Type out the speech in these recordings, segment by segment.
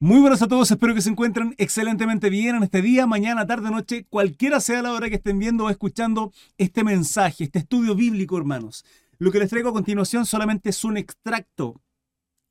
Muy buenas a todos, espero que se encuentren excelentemente bien en este día, mañana, tarde, noche, cualquiera sea la hora que estén viendo o escuchando este mensaje, este estudio bíblico, hermanos. Lo que les traigo a continuación solamente es un extracto.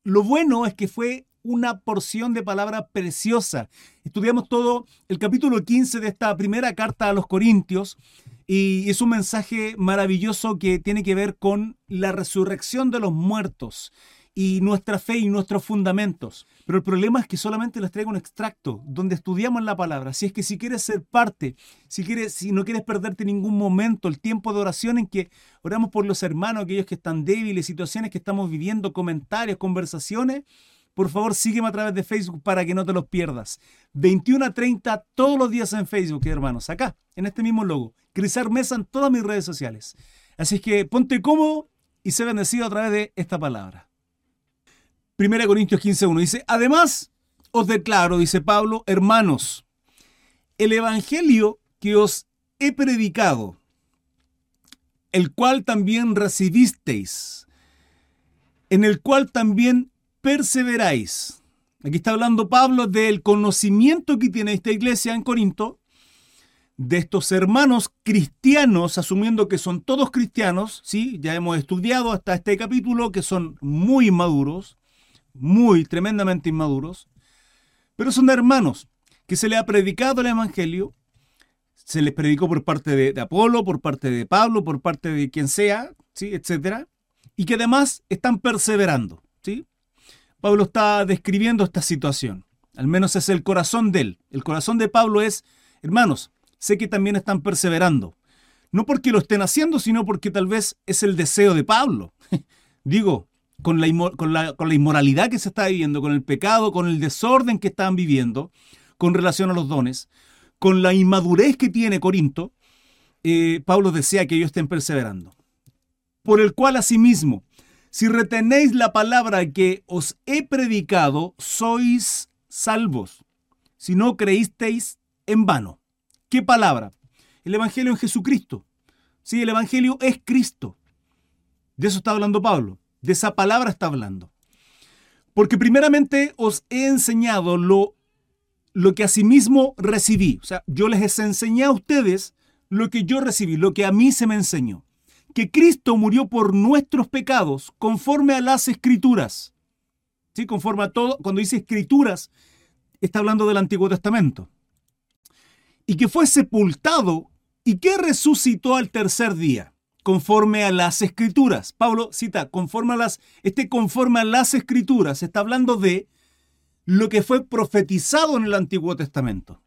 Lo bueno es que fue una porción de palabra preciosa. Estudiamos todo el capítulo 15 de esta primera carta a los Corintios y es un mensaje maravilloso que tiene que ver con la resurrección de los muertos y nuestra fe y nuestros fundamentos. Pero el problema es que solamente les traigo un extracto donde estudiamos la palabra. Si es que si quieres ser parte, si, quieres, si no quieres perderte ningún momento, el tiempo de oración en que oramos por los hermanos, aquellos que están débiles, situaciones que estamos viviendo, comentarios, conversaciones, por favor sígueme a través de Facebook para que no te los pierdas. 21 a 30 todos los días en Facebook, hermanos, acá, en este mismo logo. Crisar Mesa en todas mis redes sociales. Así que ponte cómodo y sé bendecido a través de esta palabra. 1 Corintios 15.1 dice, además os declaro, dice Pablo, hermanos, el Evangelio que os he predicado, el cual también recibisteis, en el cual también perseveráis. Aquí está hablando Pablo del conocimiento que tiene esta iglesia en Corinto, de estos hermanos cristianos, asumiendo que son todos cristianos, ¿sí? ya hemos estudiado hasta este capítulo, que son muy maduros, muy tremendamente inmaduros, pero son hermanos que se les ha predicado el Evangelio, se les predicó por parte de, Apolo, por parte de Pablo, por parte de quien sea, ¿sí? etcétera, y que además están perseverando. ¿sí? Pablo está describiendo esta situación, al menos es el corazón de él. El corazón de Pablo es, hermanos, sé que también están perseverando. No porque lo estén haciendo, sino porque tal vez es el deseo de Pablo. Digo, con la, con, la, con la, inmoralidad que se está viviendo, con el pecado, con el desorden que están viviendo con relación a los dones, con la inmadurez que tiene Corinto, eh, Pablo desea que ellos estén perseverando. Por el cual asimismo, si retenéis la palabra que os he predicado, sois salvos, si no creísteis en vano. ¿Qué palabra? El Evangelio en Jesucristo. Sí, el Evangelio es Cristo. De eso está hablando Pablo. De esa palabra está hablando. Porque primeramente os he enseñado lo, lo que asimismo recibí. O sea, yo les enseñé a ustedes lo que yo recibí, lo que a mí se me enseñó. Que Cristo murió por nuestros pecados conforme a las escrituras. ¿Sí? Conforme a todo, cuando dice escrituras, está hablando del Antiguo Testamento. Y que fue sepultado y que resucitó al tercer día conforme a las escrituras. Pablo cita, conforme a las, este conforme a las escrituras, está hablando de lo que fue profetizado en el Antiguo Testamento.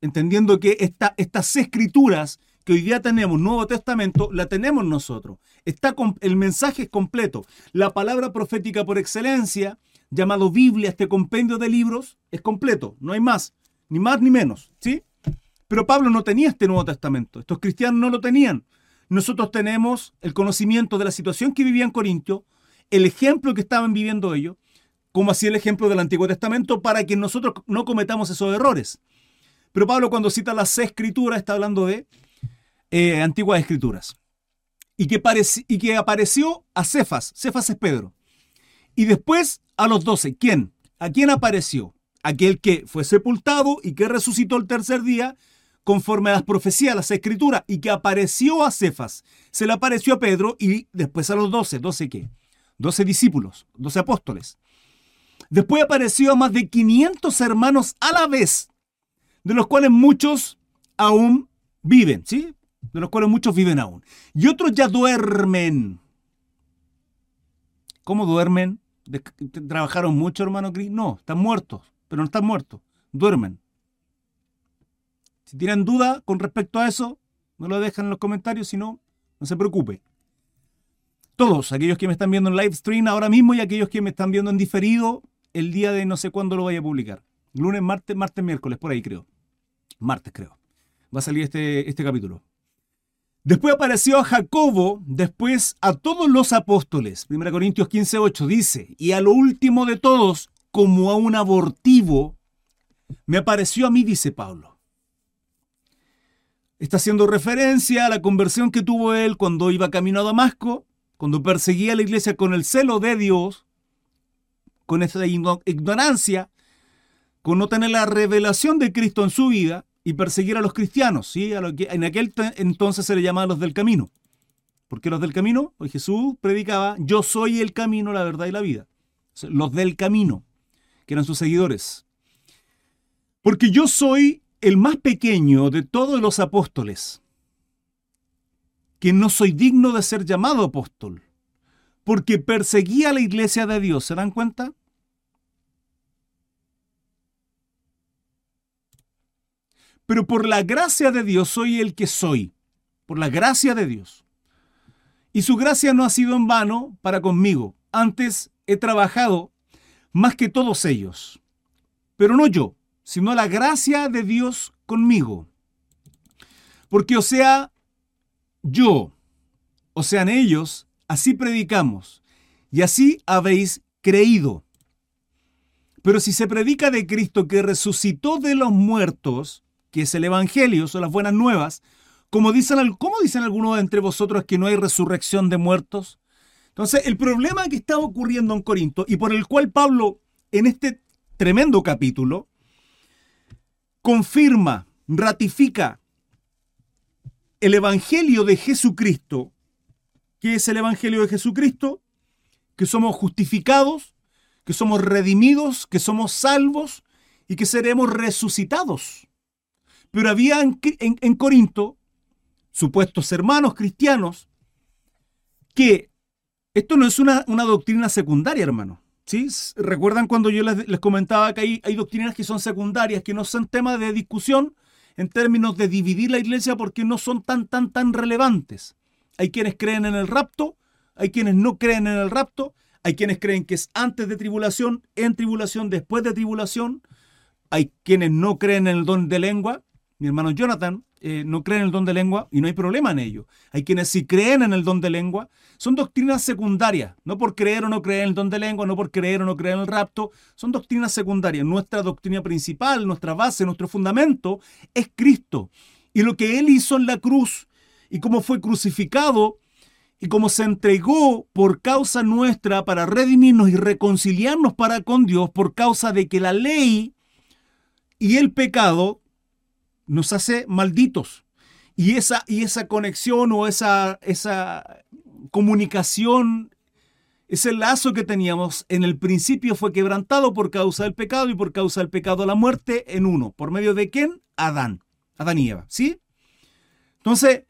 Entendiendo que esta, estas escrituras que hoy día tenemos, Nuevo Testamento, la tenemos nosotros. Está el mensaje es completo. La palabra profética por excelencia, llamado Biblia, este compendio de libros, es completo. No hay más, ni más ni menos. ¿sí? Pero Pablo no tenía este Nuevo Testamento. Estos cristianos no lo tenían nosotros tenemos el conocimiento de la situación que vivían Corintio, el ejemplo que estaban viviendo ellos, como así el ejemplo del Antiguo Testamento, para que nosotros no cometamos esos errores. Pero Pablo cuando cita las escrituras está hablando de eh, antiguas escrituras. Y que, y que apareció a Cefas, Cefas es Pedro. Y después a los doce, ¿quién? ¿A quién apareció? Aquel que fue sepultado y que resucitó el tercer día conforme a las profecías, las escrituras, y que apareció a Cefas. Se le apareció a Pedro y después a los doce. ¿Doce qué? Doce discípulos, doce apóstoles. Después apareció a más de 500 hermanos a la vez, de los cuales muchos aún viven, ¿sí? De los cuales muchos viven aún. Y otros ya duermen. ¿Cómo duermen? ¿Trabajaron mucho, hermano Cris? No, están muertos, pero no están muertos, duermen. Si tienen duda con respecto a eso, no lo dejan en los comentarios, si no, no se preocupe. Todos, aquellos que me están viendo en live stream ahora mismo y aquellos que me están viendo en diferido el día de no sé cuándo lo vaya a publicar. Lunes, martes, martes, miércoles, por ahí creo. Martes creo. Va a salir este, este capítulo. Después apareció a Jacobo, después a todos los apóstoles. 1 Corintios 15:8 dice, y a lo último de todos, como a un abortivo, me apareció a mí, dice Pablo. Está haciendo referencia a la conversión que tuvo él cuando iba camino a Damasco, cuando perseguía a la iglesia con el celo de Dios, con esa ignorancia, con no tener la revelación de Cristo en su vida y perseguir a los cristianos, ¿sí? en aquel entonces se le llamaba los del camino. Porque los del camino, hoy Jesús predicaba, yo soy el camino, la verdad y la vida. Los del camino, que eran sus seguidores. Porque yo soy el más pequeño de todos los apóstoles, que no soy digno de ser llamado apóstol, porque perseguía a la iglesia de Dios. ¿Se dan cuenta? Pero por la gracia de Dios soy el que soy, por la gracia de Dios. Y su gracia no ha sido en vano para conmigo. Antes he trabajado más que todos ellos. Pero no yo, sino la gracia de Dios conmigo. Porque o sea, yo, o sean ellos, así predicamos, y así habéis creído. Pero si se predica de Cristo que resucitó de los muertos, que es el Evangelio, son las buenas nuevas, como dicen, ¿cómo dicen algunos entre vosotros que no hay resurrección de muertos? Entonces, el problema que está ocurriendo en Corinto y por el cual Pablo en este tremendo capítulo confirma, ratifica el Evangelio de Jesucristo. ¿Qué es el Evangelio de Jesucristo? Que somos justificados, que somos redimidos, que somos salvos y que seremos resucitados. Pero había en, Corinto supuestos hermanos cristianos, que esto no es una doctrina secundaria, hermano. ¿Sí? ¿Recuerdan cuando yo les, comentaba que hay, hay, doctrinas que son secundarias, que no son temas de discusión en términos de dividir la iglesia porque no son tan, tan, tan relevantes? Hay quienes creen en el rapto, hay quienes no creen en el rapto, hay quienes creen que es antes de tribulación, en tribulación, después de tribulación, hay quienes no creen en el don de lengua. Mi hermano Jonathan eh, no creen en el don de lengua y no hay problema en ello. Hay quienes sí creen en el don de lengua. Son doctrinas secundarias, no por creer o no creer en el don de lengua, no por creer o no creer en el rapto. Son doctrinas secundarias. Nuestra doctrina principal, nuestra base, nuestro fundamento es Cristo. Y lo que Él hizo en la cruz y cómo fue crucificado y cómo se entregó por causa nuestra para redimirnos y reconciliarnos para con Dios por causa de que la ley y el pecado nos hace malditos. Y esa, y esa conexión o esa, esa comunicación, ese lazo que teníamos en el principio fue quebrantado por causa del pecado y por causa del pecado la muerte en uno. ¿Por medio de quién? Adán. Adán y Eva. ¿Sí? Entonces,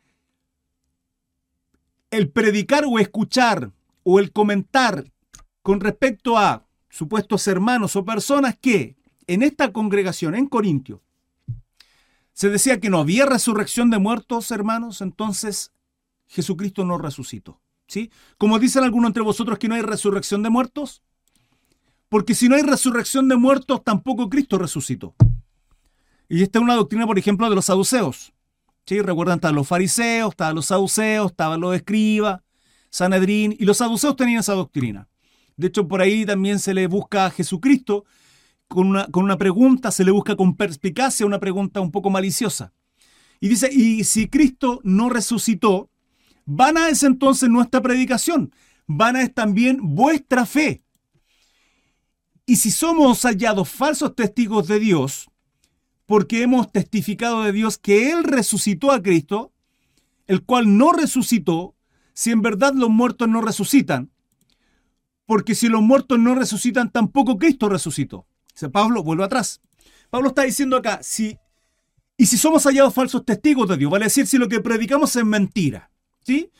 el predicar o escuchar o el comentar con respecto a supuestos hermanos o personas que en esta congregación en Corintio se decía que no había resurrección de muertos, hermanos, entonces Jesucristo no resucitó. ¿sí? Como dicen algunos entre vosotros que no hay resurrección de muertos, porque si no hay resurrección de muertos, tampoco Cristo resucitó. Y esta es una doctrina, por ejemplo, de los saduceos. ¿sí? Recuerdan, estaban los fariseos, estaban los saduceos, estaban los escribas, Sanedrín, y los saduceos tenían esa doctrina. De hecho, por ahí también se le busca a Jesucristo con una, con una pregunta, se le busca con perspicacia una pregunta un poco maliciosa. Y dice, y si Cristo no resucitó, vana es entonces nuestra predicación, vana es también vuestra fe. Y si somos hallados falsos testigos de Dios, porque hemos testificado de Dios que Él resucitó a Cristo, el cual no resucitó, si en verdad los muertos no resucitan, porque si los muertos no resucitan, tampoco Cristo resucitó. Pablo, vuelve atrás. Pablo está diciendo acá, si, y si somos hallados falsos testigos de Dios, vale decir si lo que predicamos es mentira. ¿Sí?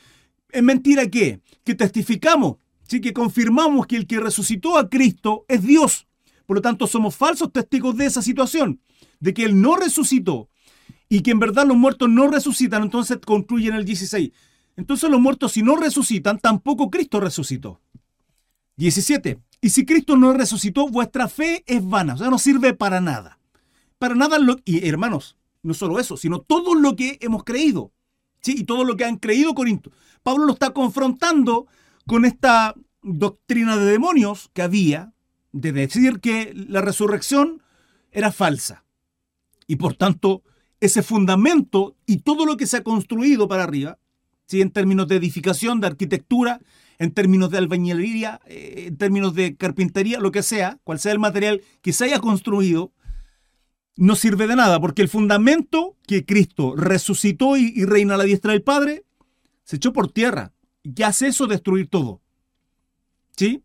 ¿Es mentira qué? Que testificamos, ¿sí? que confirmamos que el que resucitó a Cristo es Dios. Por lo tanto, somos falsos testigos de esa situación, de que Él no resucitó y que en verdad los muertos no resucitan, entonces concluyen el 16. Entonces los muertos si no resucitan, tampoco Cristo resucitó. 17. Y si Cristo no resucitó, vuestra fe es vana, o sea, no sirve para nada. Para nada, lo, y hermanos, no solo eso, sino todo lo que hemos creído, ¿sí? Y todo lo que han creído Corinto. Pablo lo está confrontando con esta doctrina de demonios que había, de decir que la resurrección era falsa. Y por tanto, ese fundamento y todo lo que se ha construido para arriba, ¿sí? en términos de edificación, de arquitectura, en términos de albañilería, eh, en términos de carpintería, lo que sea, cual sea el material que se haya construido no sirve de nada, porque el fundamento que Cristo resucitó y, reina a la diestra del Padre, se echó por tierra. ¿Y qué hace eso? Destruir todo. ¿Sí?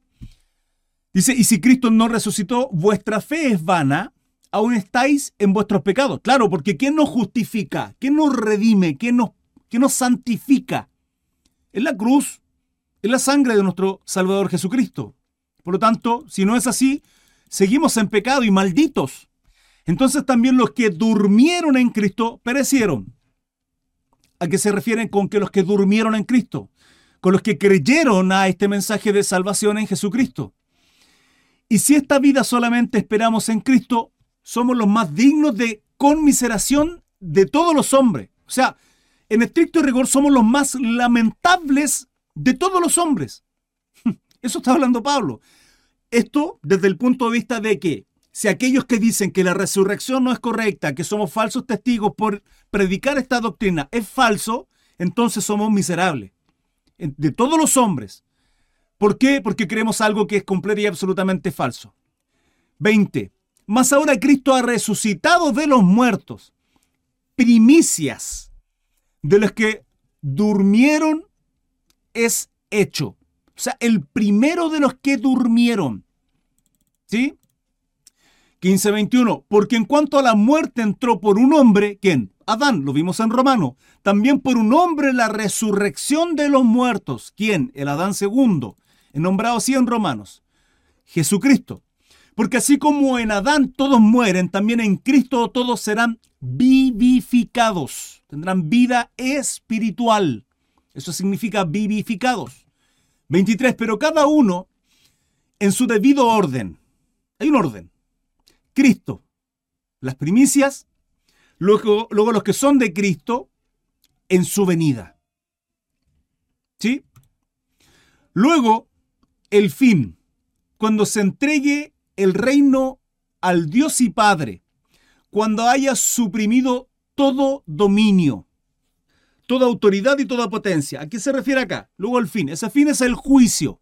Dice, y si Cristo no resucitó, vuestra fe es vana, aún estáis en vuestros pecados. Claro, porque ¿quién nos justifica? ¿Quién nos redime? ¿Quién nos, quién nos santifica? Es la cruz, es la sangre de nuestro Salvador Jesucristo. Por lo tanto, si no es así, seguimos en pecado y malditos. Entonces también los que durmieron en Cristo perecieron. ¿A qué se refieren con que los que durmieron en Cristo? Con los que creyeron a este mensaje de salvación en Jesucristo. Y si esta vida solamente esperamos en Cristo, somos los más dignos de conmiseración de todos los hombres. O sea, en estricto rigor somos los más lamentables de todos los hombres. Eso está hablando Pablo. Esto desde el punto de vista de que si aquellos que dicen que la resurrección no es correcta, que somos falsos testigos por predicar esta doctrina es falso, entonces somos miserables. De todos los hombres. ¿Por qué? Porque creemos algo que es completo y absolutamente falso. 20. Mas ahora Cristo ha resucitado de los muertos. Primicias de los que durmieron es hecho. O sea, el primero de los que durmieron. ¿Sí? 15:21, porque en cuanto a la muerte entró por un hombre, ¿quién? Adán, lo vimos en Romano. También por un hombre la resurrección de los muertos. ¿Quién? El Adán segundo, nombrado así en Romanos. Jesucristo. Porque así como en Adán todos mueren, también en Cristo todos serán vivificados. Tendrán vida espiritual. Eso significa vivificados. 23. Pero cada uno en su debido orden. Hay un orden. Cristo, las primicias, luego, luego los que son de Cristo en su venida. ¿Sí? Luego, el fin, cuando se entregue el reino al Dios y Padre, cuando haya suprimido todo dominio, toda autoridad y toda potencia. ¿A qué se refiere acá? Luego el fin. Ese fin es el juicio.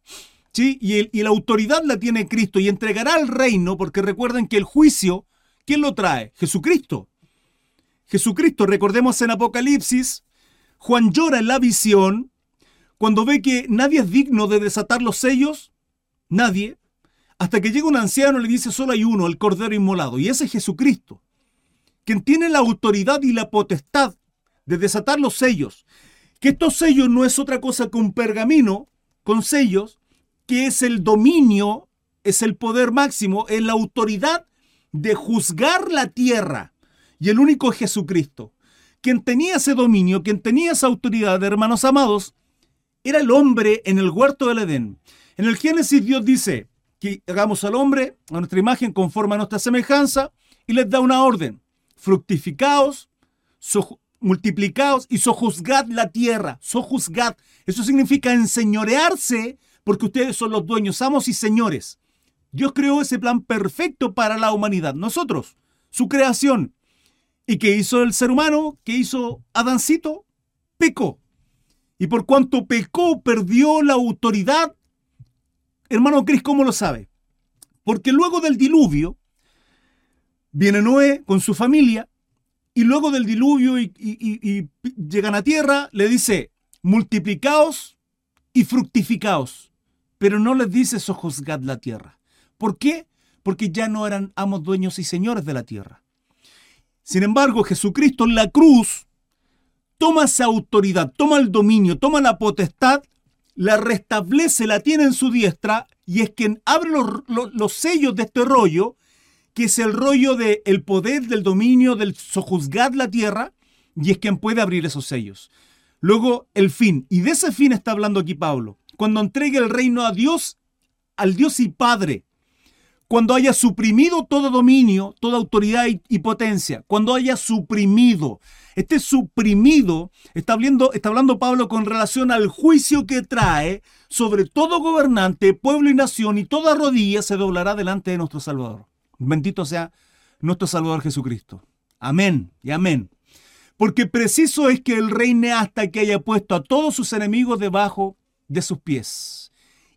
Y, la autoridad la tiene Cristo y entregará el reino, porque recuerden que el juicio, ¿quién lo trae? Jesucristo. Jesucristo, recordemos en Apocalipsis, Juan llora en la visión cuando ve que nadie es digno de desatar los sellos, nadie, hasta que llega un anciano y le dice, solo hay uno, el Cordero Inmolado, y ese es Jesucristo, quien tiene la autoridad y la potestad de desatar los sellos, que estos sellos no es otra cosa que un pergamino con sellos, que es el dominio, es el poder máximo, es la autoridad de juzgar la tierra. Y el único es Jesucristo. Quien tenía ese dominio, quien tenía esa autoridad, hermanos amados, era el hombre en el huerto del Edén. En el Génesis Dios dice que hagamos al hombre a nuestra imagen conforme a nuestra semejanza y les da una orden. Fructificaos, multiplicaos y sojuzgad la tierra. Sojuzgad. Eso significa enseñorearse porque ustedes son los dueños, amos y señores. Dios creó ese plan perfecto para la humanidad, nosotros, su creación. ¿Y qué hizo el ser humano? ¿Qué hizo Adancito? Pecó. Y por cuanto pecó, perdió la autoridad. Hermano Cris, ¿cómo lo sabe? Porque luego del diluvio, viene Noé con su familia, y luego del diluvio y, llegan a tierra, le dice, multiplicaos y fructificaos pero no les dice sojuzgad la tierra. ¿Por qué? Porque ya no eran amos, dueños y señores de la tierra. Sin embargo, Jesucristo en la cruz toma esa autoridad, toma el dominio, toma la potestad, la restablece, la tiene en su diestra y es quien abre los, sellos de este rollo, que es el rollo del el poder, del dominio, del sojuzgar la tierra, y es quien puede abrir esos sellos. Luego, el fin, y de ese fin está hablando aquí Pablo. Cuando entregue el reino a Dios, al Dios y Padre, cuando haya suprimido todo dominio, toda autoridad y, potencia, cuando haya suprimido, este suprimido, está hablando, está hablando Pablo con relación al juicio que trae sobre todo gobernante, pueblo y nación, y toda rodilla se doblará delante de nuestro Salvador. Bendito sea nuestro Salvador Jesucristo. Amén y amén. Porque preciso es que Él reine hasta que haya puesto a todos sus enemigos debajo de sus pies.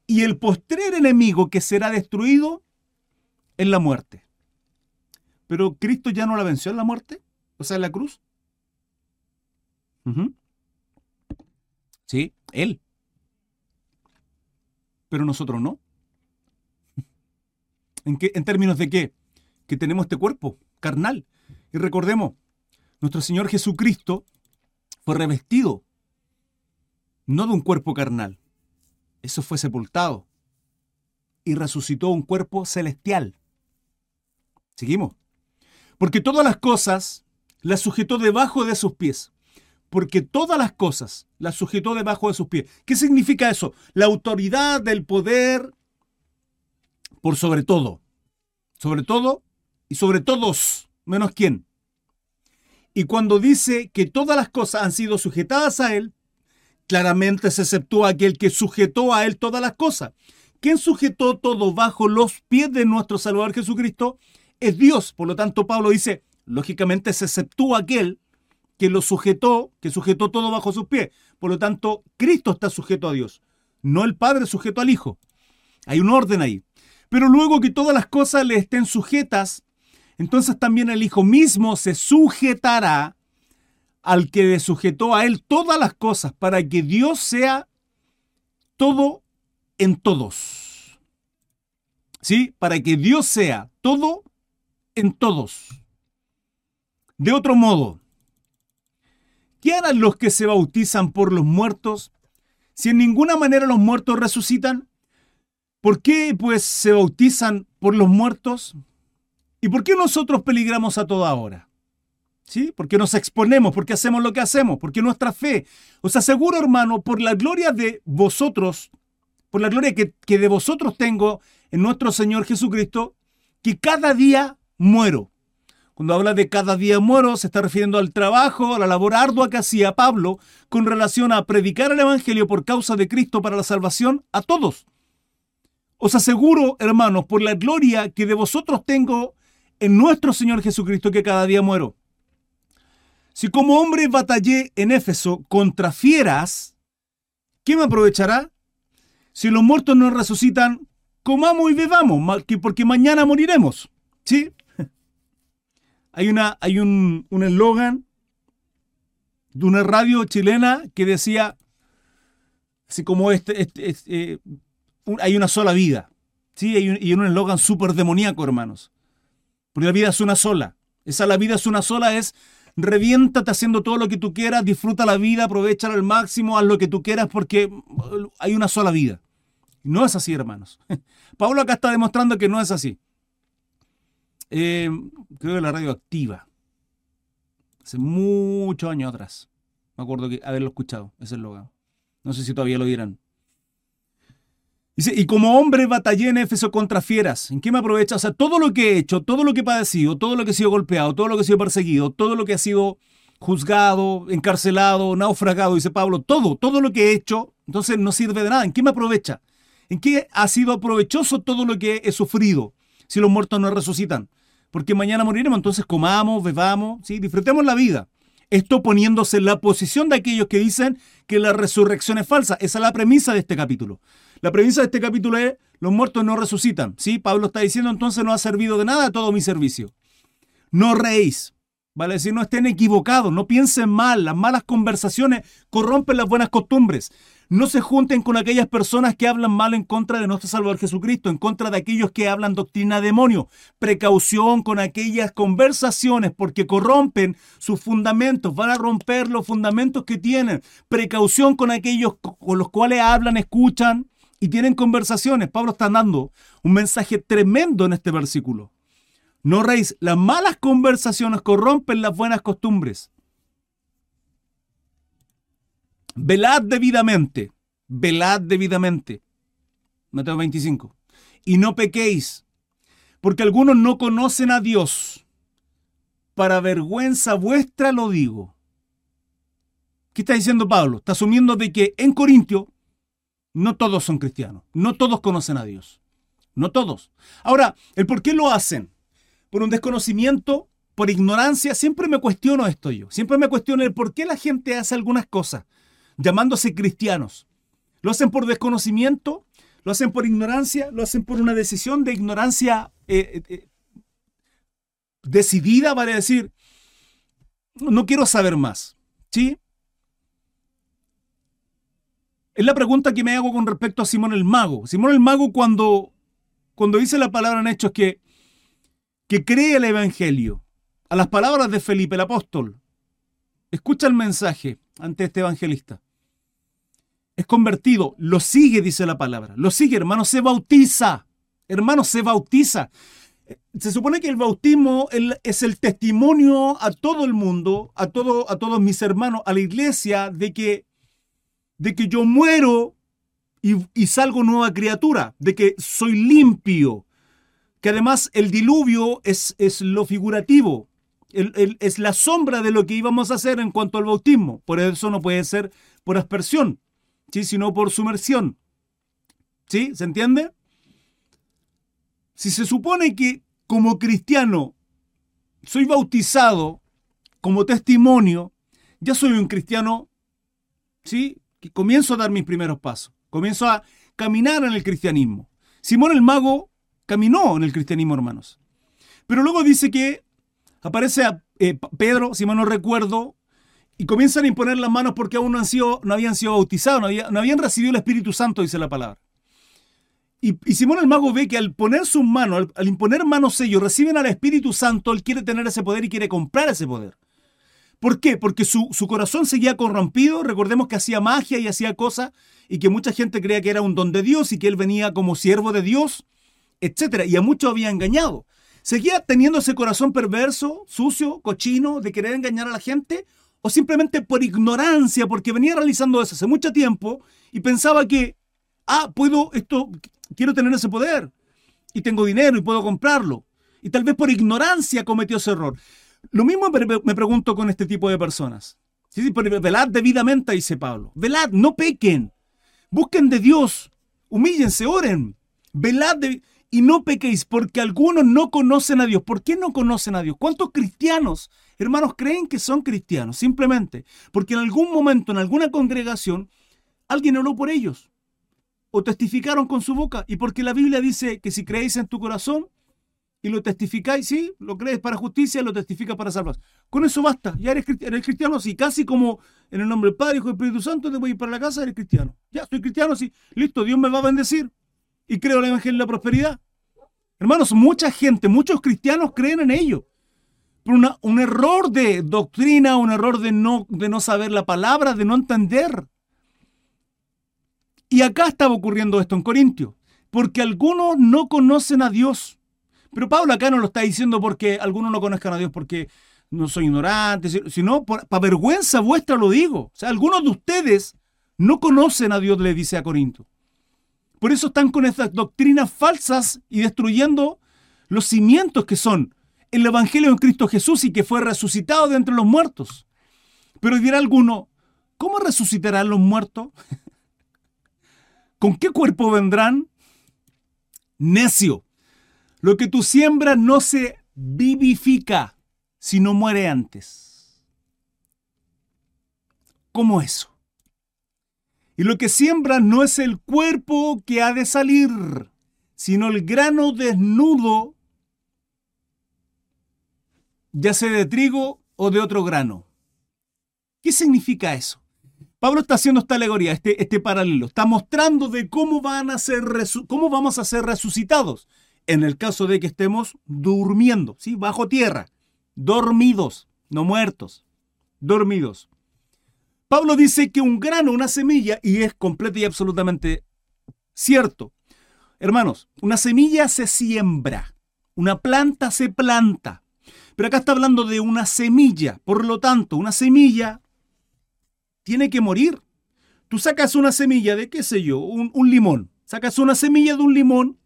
Y el postrer enemigo que será destruido es la muerte. Pero Cristo ya no la venció en la muerte, o sea, en la cruz. Sí, Él. Pero nosotros no. ¿En, qué, ¿En términos de qué? Que tenemos este cuerpo carnal. Y recordemos, nuestro Señor Jesucristo fue revestido, no de un cuerpo carnal. Eso fue sepultado y resucitó un cuerpo celestial. Seguimos. Porque todas las cosas las sujetó debajo de sus pies. Porque todas las cosas las sujetó debajo de sus pies. ¿Qué significa eso? La autoridad del poder por sobre todo. Sobre todo y sobre todos, menos quién. Y cuando dice que todas las cosas han sido sujetadas a Él, claramente se exceptúa aquel que sujetó a Él todas las cosas. ¿Quién sujetó todo bajo los pies de nuestro Salvador Jesucristo? Es Dios. Por lo tanto, Pablo dice, lógicamente se exceptúa aquel que lo sujetó, que sujetó todo bajo sus pies. Por lo tanto, Cristo está sujeto a Dios, no el Padre sujeto al Hijo. Hay un orden ahí. Pero luego que todas las cosas le estén sujetas, entonces también el Hijo mismo se sujetará al que le sujetó a él todas las cosas para que Dios sea todo en todos. ¿Sí? Para que Dios sea todo en todos. De otro modo, ¿qué harán los que se bautizan por los muertos si en ninguna manera los muertos resucitan? ¿Por qué pues se bautizan por los muertos? ¿Y por qué nosotros peligramos a toda hora? ¿Sí? Porque nos exponemos, porque hacemos lo que hacemos, porque nuestra fe. Os aseguro, hermano, por la gloria de vosotros, por la gloria que, que de vosotros tengo en nuestro Señor Jesucristo, que cada día muero. Cuando habla de cada día muero, se está refiriendo al trabajo, a la labor ardua que hacía Pablo con relación a predicar el Evangelio por causa de Cristo para la salvación a todos. Os aseguro, hermanos, por la gloria que de vosotros tengo en nuestro Señor Jesucristo que cada día muero. Si como hombre batallé en Éfeso contra fieras, ¿qué me aprovechará? Si los muertos no resucitan, comamos y bebamos, porque mañana moriremos. ¿Sí? Hay, una, hay un eslogan de una radio chilena que decía, así como este, este, este eh, hay una sola vida. ¿Sí? Y un eslogan súper demoníaco, hermanos. Porque la vida es una sola. Esa la vida es una sola, es reviéntate haciendo todo lo que tú quieras, disfruta la vida, aprovechala al máximo, haz lo que tú quieras porque hay una sola vida. No es así, hermanos. Pablo acá está demostrando que no es así. Eh, creo que la radio activa. Hace muchos años atrás. Me acuerdo que haberlo escuchado, ese eslogan. No sé si todavía lo dirán. Dice, y como hombre batallé en Éfeso contra fieras. ¿En qué me aprovecha? O sea, todo lo que he hecho, todo lo que he padecido, todo lo que he sido golpeado, todo lo que he sido perseguido, todo lo que ha sido juzgado, encarcelado, naufragado, dice Pablo, todo, todo lo que he hecho, entonces no sirve de nada. ¿En qué me aprovecha? ¿En qué ha sido provechoso todo lo que he sufrido si los muertos no resucitan? Porque mañana moriremos, entonces comamos, bebamos, ¿sí? disfrutemos la vida. Esto poniéndose en la posición de aquellos que dicen que la resurrección es falsa. Esa es la premisa de este capítulo. La premisa de este capítulo es, los muertos no resucitan. ¿Sí? Pablo está diciendo, entonces no ha servido de nada todo mi servicio. No reís. Vale decir, no estén equivocados, no piensen mal, las malas conversaciones corrompen las buenas costumbres. No se junten con aquellas personas que hablan mal en contra de nuestro Salvador Jesucristo, en contra de aquellos que hablan doctrina demonio. Precaución con aquellas conversaciones porque corrompen sus fundamentos, van a romper los fundamentos que tienen. Precaución con aquellos con los cuales hablan, escuchan y tienen conversaciones. Pablo está dando un mensaje tremendo en este versículo. No reís, las malas conversaciones corrompen las buenas costumbres. Velad debidamente, velad debidamente. Mateo 25. Y no pequéis, porque algunos no conocen a Dios. Para vergüenza vuestra lo digo. ¿Qué está diciendo Pablo? Está asumiendo de que en Corintio no todos son cristianos, no todos conocen a Dios. No todos. Ahora, el por qué lo hacen. Por un desconocimiento, por ignorancia, siempre me cuestiono esto yo. Siempre me cuestiono el por qué la gente hace algunas cosas llamándose cristianos. Lo hacen por desconocimiento, lo hacen por ignorancia, lo hacen por una decisión de ignorancia eh, eh, eh, decidida para decir, no quiero saber más. ¿Sí? Es la pregunta que me hago con respecto a Simón el Mago. Simón el Mago cuando, cuando dice la palabra en Hechos que, que cree el Evangelio, a las palabras de Felipe el apóstol, escucha el mensaje ante este evangelista. Es convertido, lo sigue, dice la palabra, lo sigue, hermano, se bautiza, hermano, se bautiza. Se supone que el bautismo es el testimonio a todo el mundo, a, todo, a todos mis hermanos, a la iglesia, de que, de que yo muero y, y salgo nueva criatura, de que soy limpio, que además el diluvio es, es lo figurativo, es la sombra de lo que íbamos a hacer en cuanto al bautismo. Por eso no puede ser por aspersión, ¿sí? sino por sumersión. ¿Sí? ¿Se entiende? Si se supone que como cristiano soy bautizado como testimonio, ya soy un cristiano, ¿sí? Que comienzo a dar mis primeros pasos, comienzo a caminar en el cristianismo. Simón el mago caminó en el cristianismo, hermanos. Pero luego dice que aparece eh, Pedro, si no recuerdo, y comienzan a imponer las manos porque aún no, han sido, no habían sido bautizados, no, habían recibido el Espíritu Santo, dice la palabra. Y, Simón el mago ve que al poner sus manos, al, imponer manos ellos, reciben al Espíritu Santo, él quiere tener ese poder y quiere comprar ese poder. ¿Por qué? Porque su, su corazón seguía corrompido, recordemos que hacía magia y hacía cosas, y que mucha gente creía que era un don de Dios y que él venía como siervo de Dios, etc. Y a muchos había engañado. ¿Seguía teniendo ese corazón perverso, sucio, cochino, de querer engañar a la gente? ¿O simplemente por ignorancia, porque venía realizando eso hace mucho tiempo y pensaba que, ah, puedo, esto, quiero tener ese poder y tengo dinero y puedo comprarlo? Y tal vez por ignorancia cometió ese error. Lo mismo me pregunto con este tipo de personas. Sí, sí, velad debidamente, dice Pablo. Velad, no pequen. Busquen de Dios. Humíllense, oren. Velad de y no pequéis porque algunos no conocen a Dios. ¿Por qué no conocen a Dios? ¿Cuántos cristianos, hermanos, creen que son cristianos? Simplemente porque en algún momento, en alguna congregación, alguien oró por ellos o testificaron con su boca. Y porque la Biblia dice que si creéis en tu corazón y lo testificáis, sí, lo crees para justicia, lo testifica para salvar. Con eso basta. Ya eres, cristiano, sí, casi como en el nombre del Padre, Hijo y Espíritu Santo, te voy a ir para la casa, eres cristiano. Ya, soy cristiano, sí. Listo, Dios me va a bendecir y creo en el Evangelio de la Prosperidad. Hermanos, mucha gente, muchos cristianos creen en ello. Por un error de doctrina, un error de no, de no saber la palabra, de no entender. Y acá estaba ocurriendo esto en Corintios, porque algunos no conocen a Dios. Pero Pablo acá no lo está diciendo porque algunos no conozcan a Dios porque no soy ignorante, sino para vergüenza vuestra lo digo. O sea, algunos de ustedes no conocen a Dios, le dice a Corinto. Por eso están con estas doctrinas falsas y destruyendo los cimientos que son el Evangelio en Cristo Jesús y que fue resucitado de entre los muertos. Pero dirá alguno, ¿cómo resucitarán los muertos? ¿Con qué cuerpo vendrán? Necio. Lo que tú siembras no se vivifica, si no muere antes. ¿Cómo eso? Y lo que siembra no es el cuerpo que ha de salir, sino el grano desnudo, ya sea de trigo o de otro grano. ¿Qué significa eso? Pablo está haciendo esta alegoría, este, este paralelo. Está mostrando de cómo, van a ser, cómo vamos a ser resucitados en el caso de que estemos durmiendo, ¿sí? bajo tierra, dormidos, no muertos, dormidos. Pablo dice que un grano, una semilla, y es completo y absolutamente cierto. Hermanos, una semilla se siembra, una planta se planta. Pero acá está hablando de una semilla. Por lo tanto, una semilla tiene que morir. Tú sacas una semilla de, qué sé yo, un, limón. Sacas una semilla de un limón.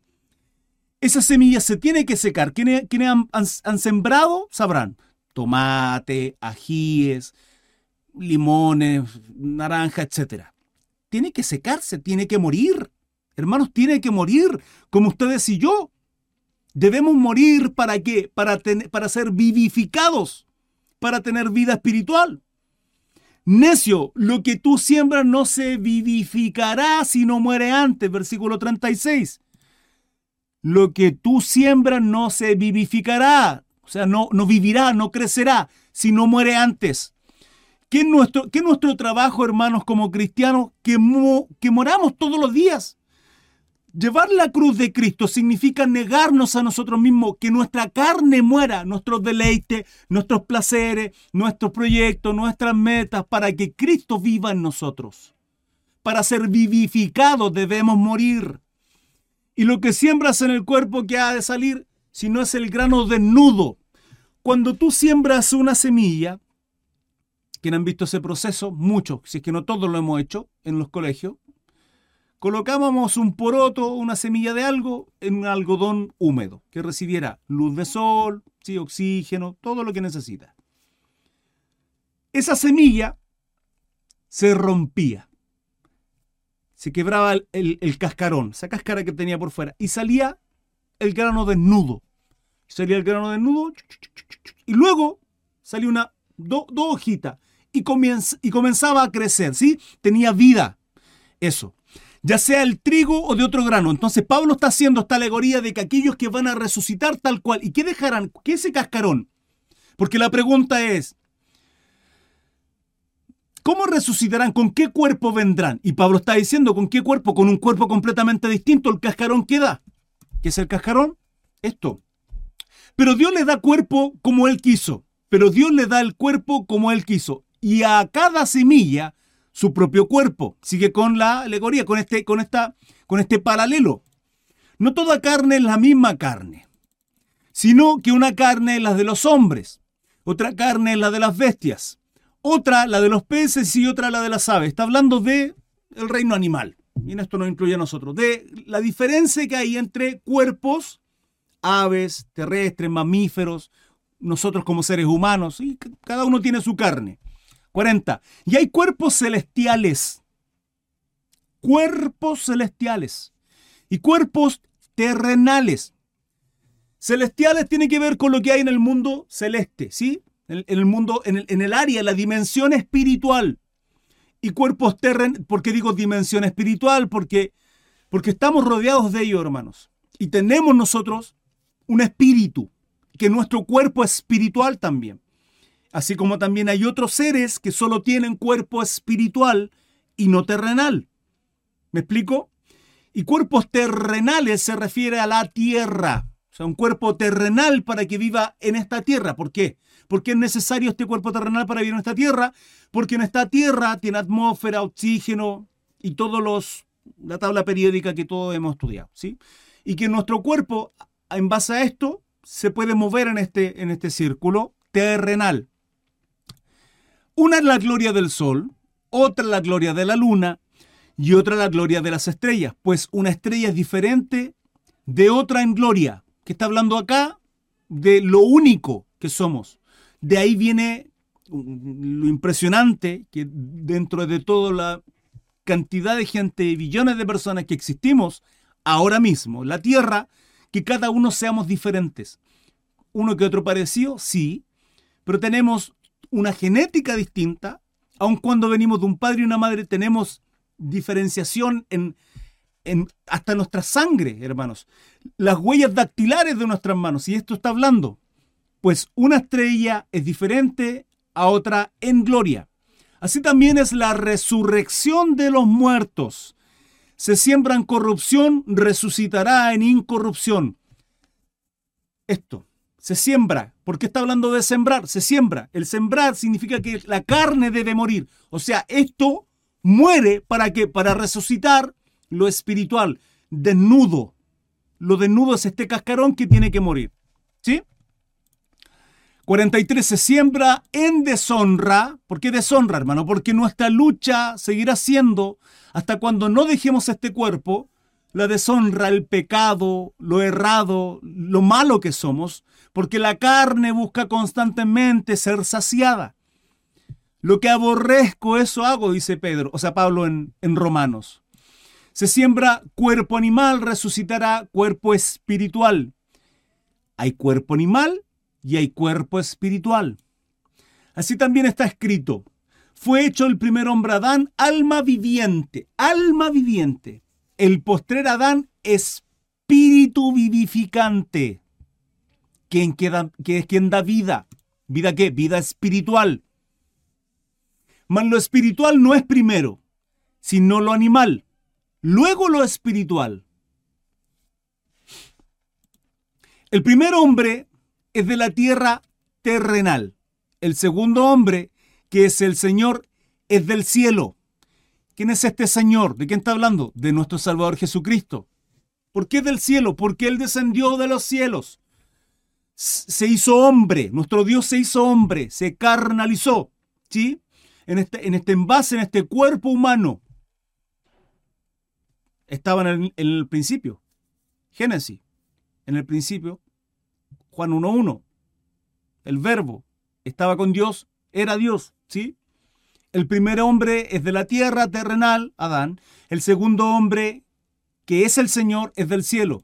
Esa semilla se tiene que secar. Quienes, han, han sembrado sabrán. Tomate, ajíes, limones, naranja, etc. Tiene que secarse, tiene que morir. Hermanos, tiene que morir, como ustedes y yo. Debemos morir para qué? Para, para ser vivificados, para tener vida espiritual. Necio, lo que tú siembras no se vivificará si no muere antes, versículo 36. Lo que tú siembras no se vivificará. O sea, no, no vivirá, no crecerá, si no muere antes. ¿Qué es nuestro, nuestro trabajo, hermanos, como cristianos? Que, que moramos todos los días. Llevar la cruz de Cristo significa negarnos a nosotros mismos, que nuestra carne muera, nuestros deleites, nuestros placeres, nuestros proyectos, nuestras metas, para que Cristo viva en nosotros. Para ser vivificados debemos morir. Y lo que siembras en el cuerpo que ha de salir, si no es el grano desnudo. Cuando tú siembras una semilla, quien han visto ese proceso? Muchos, si es que no todos lo hemos hecho en los colegios colocábamos un poroto, una semilla de algo, en un algodón húmedo, que recibiera luz de sol, ¿sí? oxígeno, todo lo que necesita. Esa semilla se rompía, se quebraba el, el, cascarón, esa cáscara que tenía por fuera, y salía el grano desnudo. Salía el grano desnudo, y luego salía una, dos hojitas, y, y comenzaba a crecer, ¿sí? Tenía vida. Eso ya sea el trigo o de otro grano. Entonces Pablo está haciendo esta alegoría de que aquellos que van a resucitar tal cual, ¿y qué dejarán? ¿Qué ese cascarón? Porque la pregunta es, ¿cómo resucitarán? ¿Con qué cuerpo vendrán? Y Pablo está diciendo, ¿con qué cuerpo? Con un cuerpo completamente distinto. El cascarón queda. ¿Qué es el cascarón? Esto. Pero Dios le da cuerpo como Él quiso. Pero Dios le da el cuerpo como Él quiso. Y a cada semilla su propio cuerpo. Sigue con la alegoría, con este, con esta, con este paralelo. No toda carne es la misma carne, sino que una carne es la de los hombres, otra carne es la de las bestias, otra la de los peces y otra la de las aves. Está hablando de el reino animal. Y en esto nos incluye a nosotros. De la diferencia que hay entre cuerpos, aves, terrestres, mamíferos, nosotros como seres humanos. Y cada uno tiene su carne. 40. Y hay cuerpos celestiales. Cuerpos celestiales. Y cuerpos terrenales. Celestiales tiene que ver con lo que hay en el mundo celeste, ¿sí? En, el mundo, en el, en área, la dimensión espiritual. Y cuerpos terrenales, ¿por qué digo dimensión espiritual? Porque, porque estamos rodeados de ellos, hermanos. Y tenemos nosotros un espíritu, que nuestro cuerpo es espiritual también. Así como también hay otros seres que solo tienen cuerpo espiritual y no terrenal. ¿Me explico? Y cuerpos terrenales se refiere a la tierra. O sea, un cuerpo terrenal para que viva en esta tierra. ¿Por qué? ¿Por qué es necesario este cuerpo terrenal para vivir en esta tierra? Porque en esta tierra tiene atmósfera, oxígeno y todos los la tabla periódica que todos hemos estudiado, ¿sí? Y que nuestro cuerpo, en base a esto, se puede mover en este, en este círculo terrenal. Una es la gloria del sol, otra la gloria de la luna y otra la gloria de las estrellas, pues una estrella es diferente de otra en gloria, que está hablando acá de lo único que somos. De ahí viene lo impresionante que dentro de toda la cantidad de gente, billones de personas que existimos ahora mismo, la Tierra, que cada uno seamos diferentes. Uno que otro parecido, sí, pero tenemos una genética distinta, aun cuando venimos de un padre y una madre, tenemos diferenciación en, en hasta nuestra sangre, hermanos. Las huellas dactilares de nuestras manos, y esto está hablando, pues una estrella es diferente a otra en gloria. Así también es la resurrección de los muertos. Se siembra en corrupción, resucitará en incorrupción. Esto, se siembra. ¿Por qué está hablando de sembrar? Se siembra. El sembrar significa que la carne debe morir. O sea, esto muere para que para resucitar lo espiritual, desnudo. Lo desnudo es este cascarón que tiene que morir. ¿Sí? 43 se siembra en deshonra. ¿Por qué deshonra, hermano? Porque nuestra lucha seguirá siendo hasta cuando no dejemos este cuerpo, la deshonra, el pecado, lo errado, lo malo que somos, porque la carne busca constantemente ser saciada. Lo que aborrezco, eso hago, dice Pedro, o sea, Pablo en, en Romanos. Se siembra cuerpo animal, resucitará cuerpo espiritual. Hay cuerpo animal y hay cuerpo espiritual. Así también está escrito, fue hecho el primer hombre Adán, alma viviente, alma viviente. El postrer Adán, espíritu vivificante. Quien, que es quien da vida. ¿Vida qué? Vida espiritual. Mas lo espiritual no es primero, sino lo animal. Luego lo espiritual. El primer hombre es de la tierra terrenal. El segundo hombre, que es el Señor, es del cielo. ¿Quién es este Señor? ¿De quién está hablando? De nuestro Salvador Jesucristo. ¿Por qué del cielo? Porque Él descendió de los cielos. Se hizo hombre, nuestro Dios se hizo hombre, se carnalizó, ¿sí? En este, en este envase, en este cuerpo humano. Estaba en el, en el principio. Génesis. En el principio. Juan 1.1. El verbo estaba con Dios, era Dios, ¿sí? El primer hombre es de la tierra terrenal, Adán. El segundo hombre, que es el Señor, es del cielo.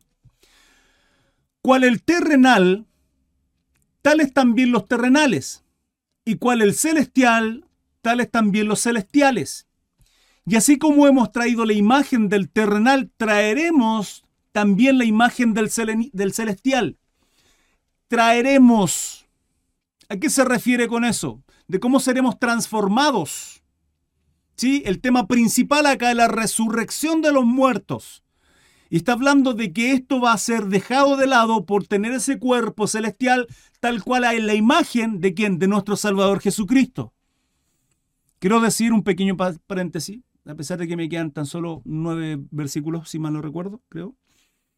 Cual el terrenal, tales también los terrenales. Y cual el celestial, tales también los celestiales. Y así como hemos traído la imagen del terrenal, traeremos también la imagen del, del celestial. Traeremos. ¿A qué se refiere con eso? de cómo seremos transformados. ¿Sí? El tema principal acá es la resurrección de los muertos. Y está hablando de que esto va a ser dejado de lado por tener ese cuerpo celestial tal cual hay la imagen de quién? De nuestro Salvador Jesucristo. Quiero decir un pequeño paréntesis, a pesar de que me quedan tan solo nueve versículos, si mal no recuerdo, creo.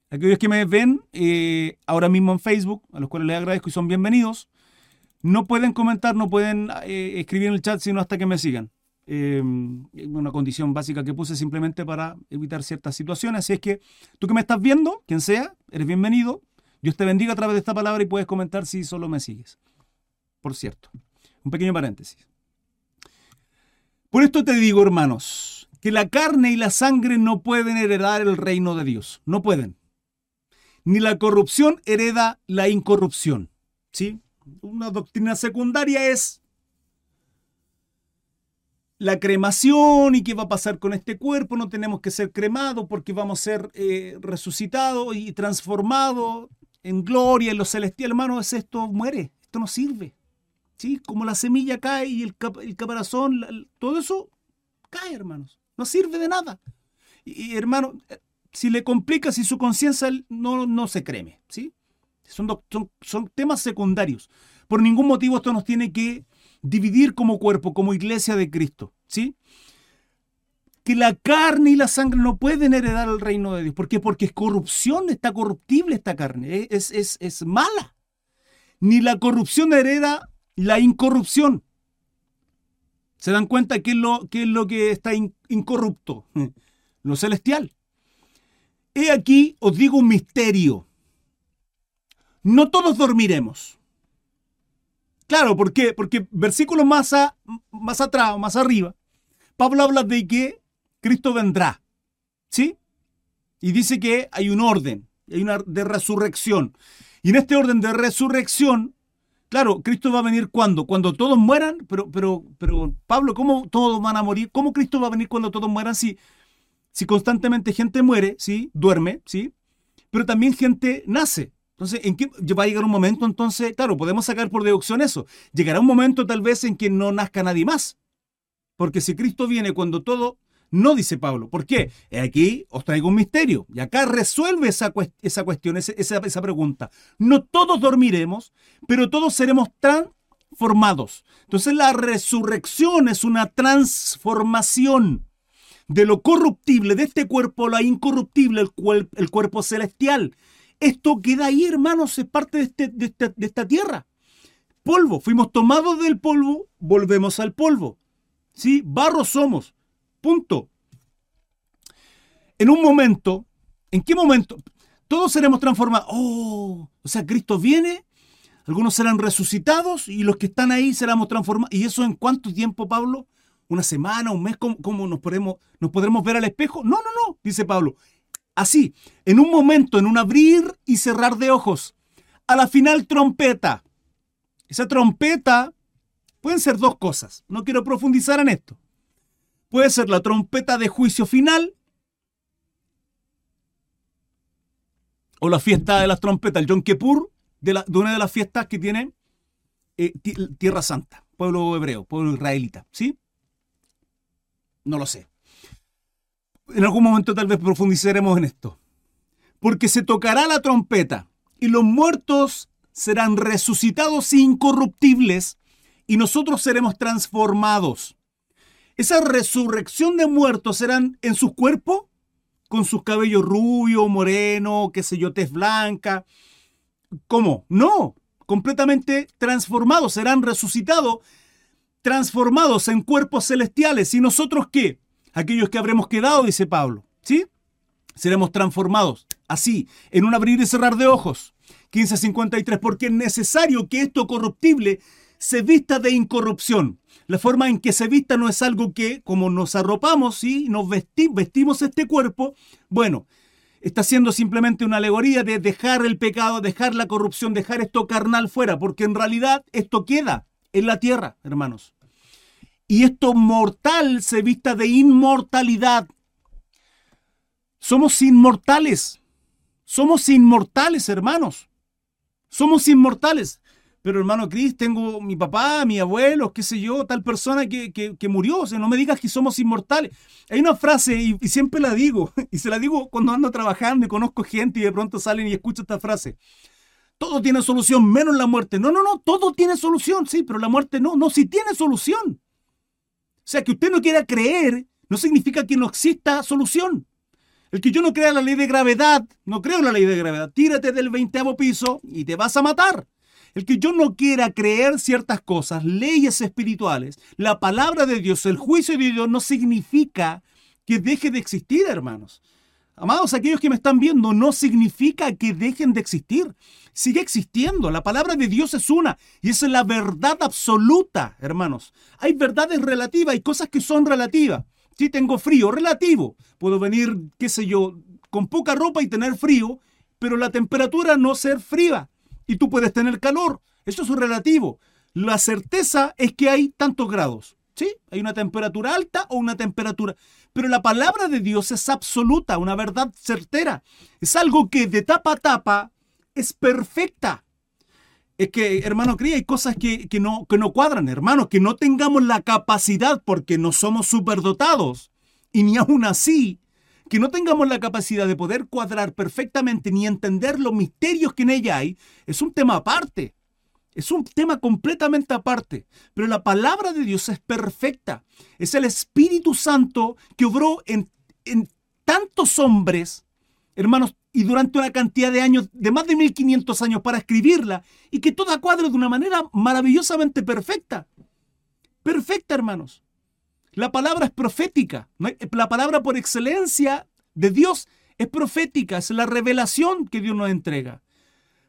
Aquellos que me ven eh, ahora mismo en Facebook, a los cuales les agradezco y son bienvenidos, no pueden comentar, no pueden eh, escribir en el chat, sino hasta que me sigan. Eh, una condición básica que puse simplemente para evitar ciertas situaciones. Así es que tú que me estás viendo, quien sea, eres bienvenido. Dios te bendiga a través de esta palabra y puedes comentar si solo me sigues. Por cierto, un pequeño paréntesis. Por esto te digo, hermanos, que la carne y la sangre no pueden heredar el reino de Dios. No pueden. Ni la corrupción hereda la incorrupción. ¿Sí? una doctrina secundaria es la cremación y qué va a pasar con este cuerpo. No tenemos que ser cremados porque vamos a ser eh, resucitados y transformados en gloria, en lo celestial. Hermano, es esto muere, esto no sirve. ¿Sí? Como la semilla cae y el, caparazón, todo eso cae, hermanos. No sirve de nada. Y, hermano, si le complica, si su conciencia no, no se creme, ¿sí? Son, son, temas secundarios. Por ningún motivo esto nos tiene que dividir como cuerpo, como iglesia de Cristo. ¿sí? Que la carne y la sangre no pueden heredar el reino de Dios. ¿Por qué? Porque es corrupción, está corruptible esta carne, es, es, es mala. Ni la corrupción hereda la incorrupción. ¿Se dan cuenta qué es lo, qué es lo que está incorrupto? Lo celestial. He aquí, os digo un misterio no todos dormiremos. Claro, ¿por qué? Porque versículos más, más atrás más arriba, Pablo habla de que Cristo vendrá. ¿Sí? Y dice que hay un orden, hay una de resurrección. Y en este orden de resurrección, claro, Cristo va a venir cuando? Cuando todos mueran, pero, pero, pero Pablo, ¿cómo todos van a morir? ¿Cómo Cristo va a venir cuando todos mueran si, si constantemente gente muere, ¿sí? Duerme, ¿sí? Pero también gente nace. Entonces, ¿en qué va a llegar un momento? Entonces, claro, podemos sacar por deducción eso. Llegará un momento tal vez en que no nazca nadie más. Porque si Cristo viene cuando todo, no dice Pablo. ¿Por qué? Aquí os traigo un misterio. Y acá resuelve esa, esa cuestión, esa, esa pregunta. No todos dormiremos, pero todos seremos transformados. Entonces la resurrección es una transformación de lo corruptible de este cuerpo, la incorruptible, el, el cuerpo celestial. Esto queda ahí, hermanos, es parte de, este, de, esta, tierra. Polvo, fuimos tomados del polvo, volvemos al polvo. ¿Sí? Barro somos. Punto. En un momento, ¿en qué momento? Todos seremos transformados. Oh, o sea, Cristo viene, algunos serán resucitados y los que están ahí seremos transformados. ¿Y eso en cuánto tiempo, Pablo? ¿Una semana, un mes? ¿Cómo, nos, nos podremos ver al espejo? No, no, no, dice Pablo. Así, en un momento, en un abrir y cerrar de ojos. A la final trompeta. Esa trompeta pueden ser dos cosas. No quiero profundizar en esto. Puede ser la trompeta de juicio final o la fiesta de las trompetas, el Yom Kippur, de, una de las fiestas que tiene eh, Tierra Santa, pueblo hebreo, pueblo israelita, ¿sí? No lo sé. En algún momento tal vez profundizaremos en esto. Porque se tocará la trompeta y los muertos serán resucitados incorruptibles y nosotros seremos transformados. Esa resurrección de muertos serán en sus cuerpos, con sus cabellos rubios, moreno, qué sé yo, tez blanca. ¿Cómo? No, completamente transformados, serán resucitados, transformados en cuerpos celestiales. ¿Y nosotros qué? Aquellos que habremos quedado, dice Pablo, ¿sí? Seremos transformados así, en un abrir y cerrar de ojos. 1553, porque es necesario que esto corruptible se vista de incorrupción. La forma en que se vista no es algo que, como nos arropamos y nos vestimos este cuerpo, bueno, está siendo simplemente una alegoría de dejar el pecado, dejar la corrupción, dejar esto carnal fuera, porque en realidad esto queda en la tierra, hermanos. Y esto mortal se vista de inmortalidad. Somos inmortales. Somos inmortales, hermanos. Somos inmortales. Pero hermano Cris, tengo mi papá, mi abuelo, qué sé yo, tal persona que, murió. O sea, no me digas que somos inmortales. Hay una frase, y, y, siempre la digo, y se la digo cuando ando trabajando y conozco gente y de pronto salen y escucho esta frase. Todo tiene solución, menos la muerte. No, no, no, todo tiene solución, sí, pero la muerte no, no, sí tiene solución. Sea, que usted no quiera creer no significa que no exista solución. El que yo no crea la ley de gravedad, no creo en la ley de gravedad. Tírate del veinteavo piso y te vas a matar. El que yo no quiera creer ciertas cosas, leyes espirituales, la palabra de Dios, el juicio de Dios, no significa que deje de existir, hermanos. Amados, aquellos que me están viendo, no significa que dejen de existir. Sigue existiendo. La palabra de Dios es una y es la verdad absoluta, hermanos. Hay verdades relativas, hay cosas que son relativas. Si tengo frío, relativo. Puedo venir, qué sé yo, con poca ropa y tener frío, pero la temperatura no ser fría y tú puedes tener calor. Eso es relativo. La certeza es que hay tantos grados. ¿Sí? Hay una temperatura alta o una temperatura. Pero la palabra de Dios es absoluta, una verdad certera. Es algo que de tapa a tapa es perfecta. Es que, hermano, cría, hay cosas que, no, que no cuadran, hermano, que no tengamos la capacidad porque no somos superdotados. Y ni aún así que no tengamos la capacidad de poder cuadrar perfectamente ni entender los misterios que en ella hay, es un tema aparte. Es un tema completamente aparte. Pero la palabra de Dios es perfecta. Es el Espíritu Santo que obró en, tantos hombres, hermanos, y durante una cantidad de años, de más de 1500 años para escribirla, y que toda cuadre de una manera maravillosamente perfecta. Perfecta, hermanos. La palabra es profética. La palabra por excelencia de Dios es profética, es la revelación que Dios nos entrega.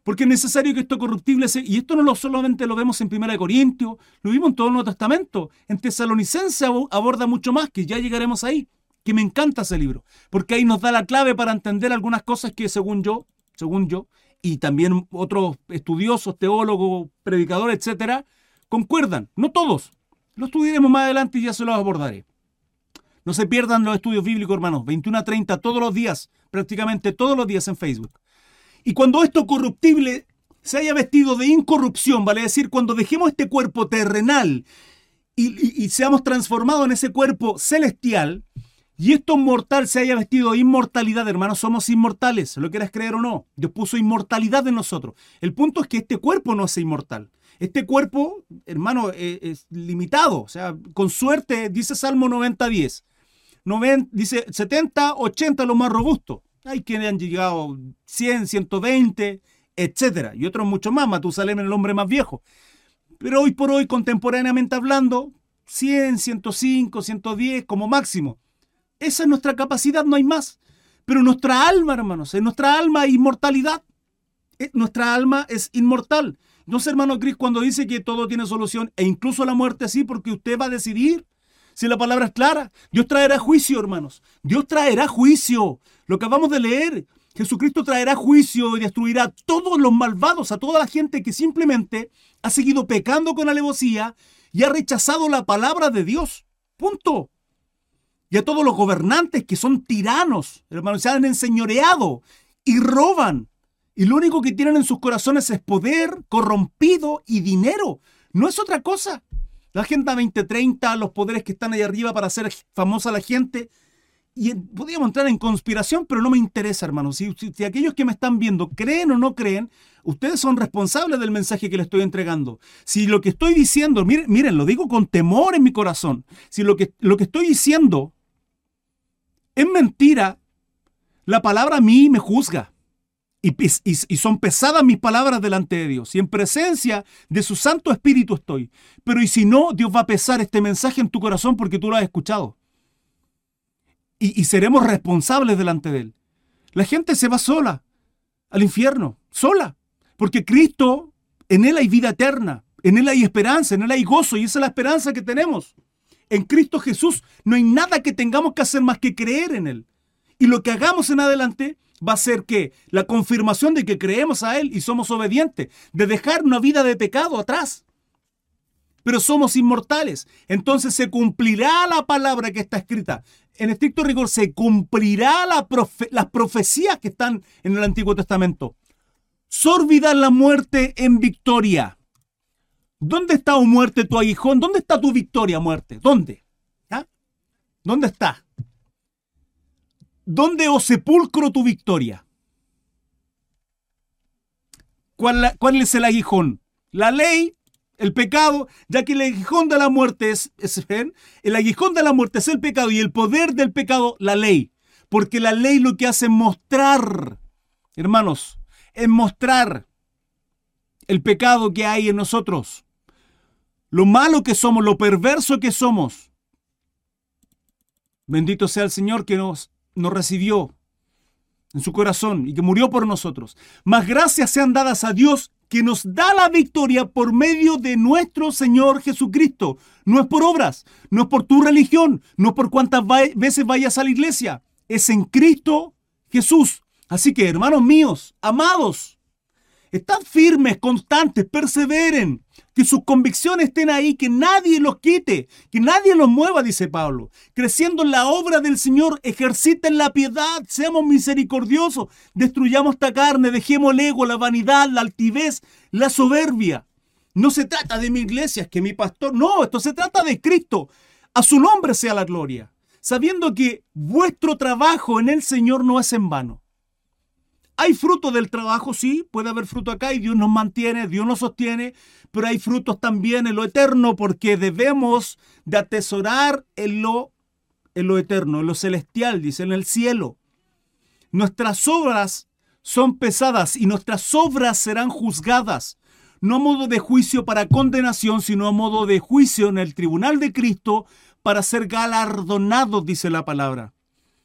Porque es necesario que esto corruptible sea, y esto no lo solamente lo vemos en 1 Corintios, lo vimos en todo el Nuevo Testamento. En Tesalonicense aborda mucho más, que ya llegaremos ahí, que me encanta ese libro, porque ahí nos da la clave para entender algunas cosas que según yo, según yo, y también otros estudiosos, teólogos, predicadores, etcétera, concuerdan. No todos, lo estudiaremos más adelante y ya se los abordaré. No se pierdan los estudios bíblicos, hermanos. 21 a 30 todos los días, prácticamente todos los días en Facebook. Y cuando esto corruptible se haya vestido de incorrupción, vale decir, cuando dejemos este cuerpo terrenal y, seamos transformados en ese cuerpo celestial, y esto mortal se haya vestido de inmortalidad, hermanos, somos inmortales, lo quieras creer o no. Dios puso inmortalidad en nosotros. El punto es que este cuerpo no es inmortal. Este cuerpo, hermano, es, es limitado. O sea, con suerte, dice Salmo 90-10. dice 70, 80 lo más robusto. Hay quienes han llegado 100, 120, etcétera, y otros mucho más. Matusalem el hombre más viejo. Pero hoy por hoy, contemporáneamente hablando, 100, 105, 110 como máximo. Esa es nuestra capacidad, no hay más. Pero nuestra alma, hermanos, en nuestra alma inmortalidad. Nuestra alma es inmortal. No sé, hermano Cris, cuando dice que todo tiene solución, e incluso la muerte sí, porque usted va a decidir. Si la palabra es clara, Dios traerá juicio, hermanos. Dios traerá juicio. Lo que acabamos de leer, Jesucristo traerá juicio y destruirá a todos los malvados, a toda la gente que simplemente ha seguido pecando con alevosía y ha rechazado la palabra de Dios. Punto. Y a todos los gobernantes que son tiranos, hermanos, se han enseñoreado y roban Y lo único que tienen en sus corazones es poder corrompido y dinero. No es otra cosa. La Agenda 2030, los poderes que están ahí arriba para hacer famosa la gente. Y podríamos entrar en conspiración, pero no me interesa, hermanos. Si, si, aquellos que me están viendo creen o no creen, ustedes son responsables del mensaje que les estoy entregando. Si lo que estoy diciendo, miren, miren lo digo con temor en mi corazón, si lo que, lo que estoy diciendo es mentira, la palabra a mí me juzga. Y, son pesadas mis palabras delante de Dios. Y en presencia de su Santo Espíritu estoy. Pero y si no, Dios va a pesar este mensaje en tu corazón porque tú lo has escuchado. Y, y seremos responsables delante de Él. La gente se va sola al infierno, sola. Porque Cristo, en Él hay vida eterna. En Él hay esperanza, en Él hay gozo. Y esa es la esperanza que tenemos. En Cristo Jesús no hay nada que tengamos que hacer más que creer en Él. Y lo que hagamos en adelante va a ser que la confirmación de que creemos a Él y somos obedientes, de dejar una vida de pecado atrás. Pero somos inmortales. Entonces se cumplirá la palabra que está escrita. En estricto rigor, se cumplirá la las profecías que están en el Antiguo Testamento. Sórbida la muerte en victoria. ¿Dónde está, o muerte, tu aguijón? ¿Dónde está tu victoria, muerte? ¿Dónde? ¿Ah? ¿Dónde está? ¿Dónde, o sepulcro, tu victoria? ¿Cuál, ¿Cuál, es el aguijón? La ley, el pecado, ya que el aguijón de la muerte es, es, el aguijón de la muerte es el pecado y el poder del pecado, la ley. Porque la ley lo que hace es mostrar, hermanos, es mostrar el pecado que hay en nosotros, lo malo que somos, lo perverso que somos. Bendito sea el Señor que nos nos recibió en su corazón y que murió por nosotros. Más gracias sean dadas a Dios que nos da la victoria por medio de nuestro Señor Jesucristo. No es por obras, no es por tu religión, no es por cuántas veces vayas a la iglesia. Es en Cristo Jesús. Así que, hermanos míos, amados, están firmes, constantes, perseveren, que sus convicciones estén ahí, que nadie los quite, que nadie los mueva, dice Pablo. Creciendo en la obra del Señor, ejerciten la piedad, seamos misericordiosos, destruyamos esta carne, dejemos el ego, la vanidad, la altivez, la soberbia. No se trata de mi iglesia, es que mi pastor, no, esto se trata de Cristo. A su nombre sea la gloria, sabiendo que vuestro trabajo en el Señor no es en vano. Hay fruto del trabajo, sí, puede haber fruto acá y Dios nos mantiene, Dios nos sostiene, pero hay frutos también en lo eterno porque debemos de atesorar en lo, en lo eterno, en lo celestial, dice, en el cielo. Nuestras obras son pesadas y nuestras obras serán juzgadas, no a modo de juicio para condenación, sino a modo de juicio en el tribunal de Cristo para ser galardonados, dice la palabra,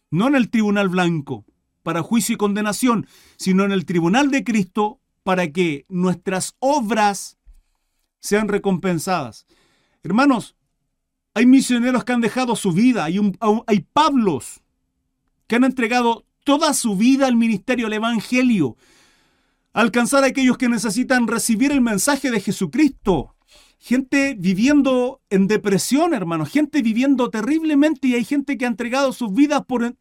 no en el tribunal blanco para juicio y condenación, sino en el tribunal de Cristo para que nuestras obras sean recompensadas. Hermanos, hay misioneros que han dejado su vida, hay, hay Pablos que han entregado toda su vida al ministerio, al Evangelio, alcanzar a aquellos que necesitan recibir el mensaje de Jesucristo gente viviendo en depresión, hermano, gente viviendo terriblemente y hay gente que ha entregado sus vidas por,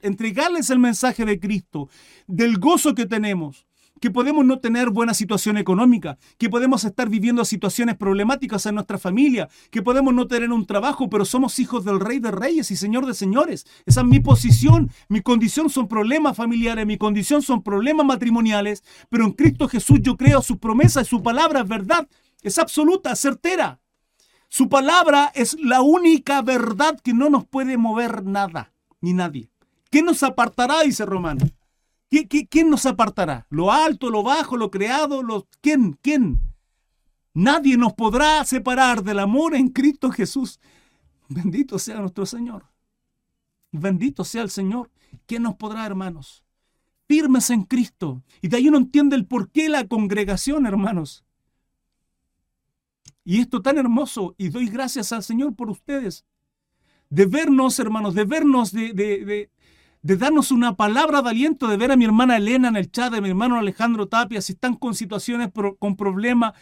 entregarles el mensaje de Cristo, del gozo que tenemos, que podemos no tener buena situación económica, que podemos estar viviendo situaciones problemáticas en nuestra familia, que podemos no tener un trabajo, pero somos hijos del Rey de Reyes y Señor de Señores. Esa es mi posición, mi condición son problemas familiares, mi condición son problemas matrimoniales, pero en Cristo Jesús yo creo sus promesas su palabra es verdad es absoluta, certera. Su palabra es la única verdad que no nos puede mover nada, ni nadie. ¿Qué nos apartará? Dice Romano. ¿Qué, quién nos apartará? ¿Lo alto, lo bajo, lo creado? Lo, ¿Quién? ¿Quién? Nadie nos podrá separar del amor en Cristo Jesús. Bendito sea nuestro Señor. Bendito sea el Señor. ¿Quién nos podrá, hermanos? Firmes en Cristo. Y de ahí uno entiende el por qué la congregación, hermanos. Y esto tan hermoso, y doy gracias al Señor por ustedes, de vernos, hermanos, de vernos, de, de, de, darnos una palabra de aliento, de ver a mi hermana Elena en el chat, de mi hermano Alejandro Tapia, si están con situaciones, con problemas.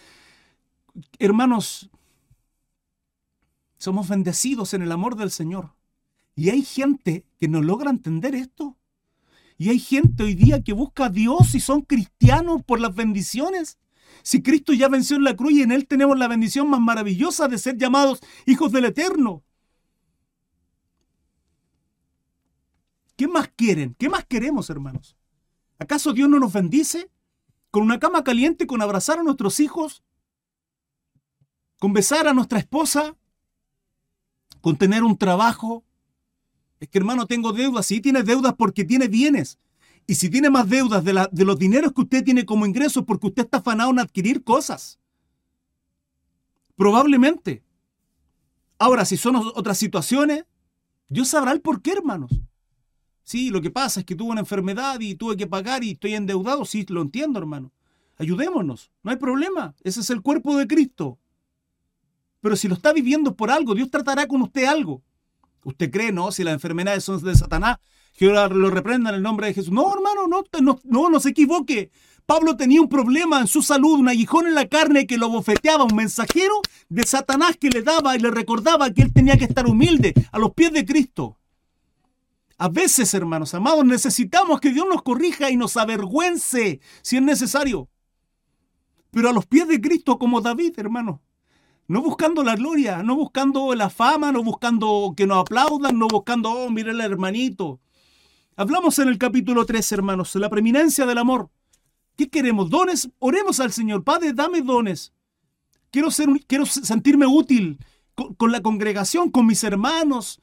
Hermanos, somos bendecidos en el amor del Señor. Y hay gente que no logra entender esto. Y hay gente hoy día que busca a Dios y son cristianos por las bendiciones. Si Cristo ya venció en la cruz y en Él tenemos la bendición más maravillosa de ser llamados hijos del Eterno. ¿Qué más quieren? ¿Qué más queremos, hermanos? ¿Acaso Dios no nos bendice? ¿Con una cama caliente, con abrazar a nuestros hijos? ¿Con besar a nuestra esposa? ¿Con tener un trabajo? Es que hermano, tengo deudas. Sí, tiene deudas porque tiene bienes. Y si tiene más deudas de, los dineros que usted tiene como ingresos porque usted está afanado en adquirir cosas. Probablemente. Ahora, si son otras situaciones, Dios sabrá el por qué, hermanos. Sí, lo que pasa es que tuve una enfermedad y tuve que pagar y estoy endeudado. Sí, lo entiendo, hermano. Ayudémonos. No hay problema. Ese es el cuerpo de Cristo. Pero si lo está viviendo por algo, Dios tratará con usted algo. ¿Usted cree, no? Si las enfermedades son de Satanás, que lo reprenda en el nombre de Jesús. No, hermano, no, no, no, no se equivoque. Pablo tenía un problema en su salud, un aguijón en la carne que lo bofeteaba, un mensajero de Satanás que le daba y le recordaba que él tenía que estar humilde a los pies de Cristo. A veces, hermanos amados, necesitamos que Dios nos corrija y nos avergüence si es necesario. Pero a los pies de Cristo como David, hermano. No buscando la gloria, no buscando la fama, no buscando que nos aplaudan, no buscando, oh, mire el hermanito. Hablamos en el capítulo 3, hermanos, la preeminencia del amor. ¿Qué queremos? Dones. Oremos al Señor. Padre, dame dones. Quiero, ser, quiero sentirme útil con la congregación, con mis hermanos,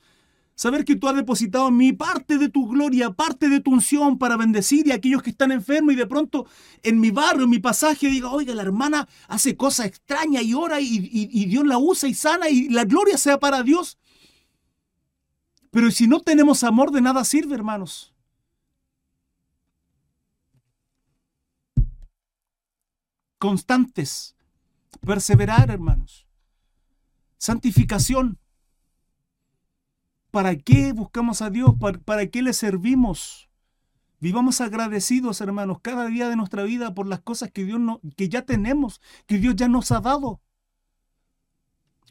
Saber que tú has depositado en mí parte de tu gloria, parte de tu unción para bendecir y a aquellos que están enfermos y de pronto en mi barrio, en mi pasaje, diga, oiga, la hermana hace cosas extrañas y ora y, y Dios la usa y sana y la gloria sea para Dios. Pero si no tenemos amor, de nada sirve, hermanos. Constantes. Perseverar, hermanos. Santificación. ¿Para qué buscamos a Dios? ¿Para, qué le servimos? Vivamos agradecidos, hermanos, cada día de nuestra vida por las cosas que Dios no, que ya tenemos, que Dios ya nos ha dado.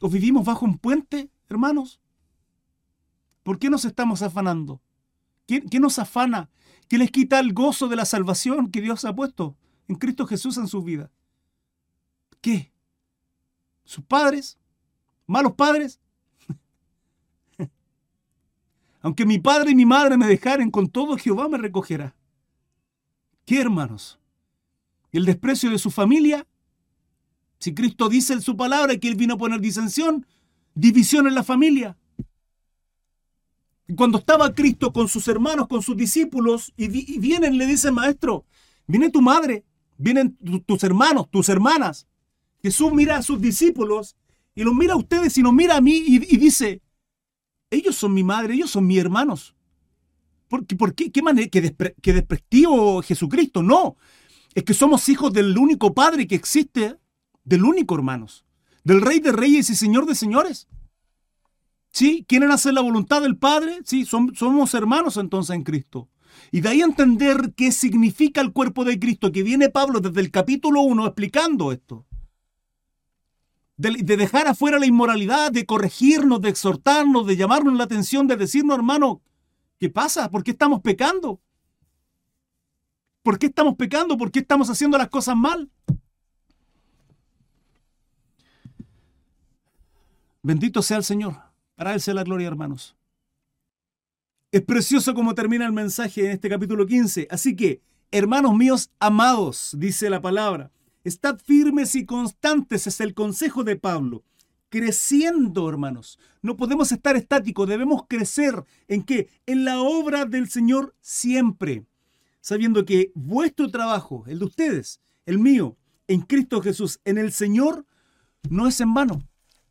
¿O vivimos bajo un puente, hermanos? ¿Por qué nos estamos afanando? ¿Qué, ¿Qué, nos afana? ¿Qué les quita el gozo de la salvación que Dios ha puesto en Cristo Jesús en su vida? ¿Qué? ¿Sus padres? ¿Malos padres? Aunque mi padre y mi madre me dejaren, con todo Jehová me recogerá. ¿Qué hermanos? ¿El desprecio de su familia? Si Cristo dice en su palabra que Él vino a poner disensión, división en la familia. Cuando estaba Cristo con sus hermanos, con sus discípulos, y, vienen, le dicen, maestro, viene tu madre, vienen tus hermanos, tus hermanas. Jesús mira a sus discípulos y los mira a ustedes y nos mira a mí y dice, ellos son mi madre, ellos son mis hermanos. ¿Por? ¿Por qué? ¿Qué manera? ¿Que, desprestivo Jesucristo? No. Es que somos hijos del único Padre que existe, del único hermanos, del Rey de Reyes y Señor de Señores. ¿Sí? ¿Quieren hacer la voluntad del Padre? Sí, somos hermanos entonces en Cristo. Y de ahí entender qué significa el cuerpo de Cristo, que viene Pablo desde el capítulo 1 explicando esto de, dejar afuera la inmoralidad, de corregirnos, de exhortarnos, de llamarnos la atención, de decirnos, hermano, ¿qué pasa? ¿Por qué estamos pecando? ¿Por qué estamos pecando? ¿Por qué estamos haciendo las cosas mal? Bendito sea el Señor. Para Él sea la gloria, hermanos. Es precioso como termina el mensaje en este capítulo 15. Así que, hermanos míos amados, dice la palabra, Estad firmes y constantes es el consejo de Pablo. Creciendo, hermanos. No podemos estar estáticos, debemos crecer. ¿En qué? En la obra del Señor siempre. Sabiendo que vuestro trabajo, el de ustedes, el mío, en Cristo Jesús, en el Señor, no es en vano.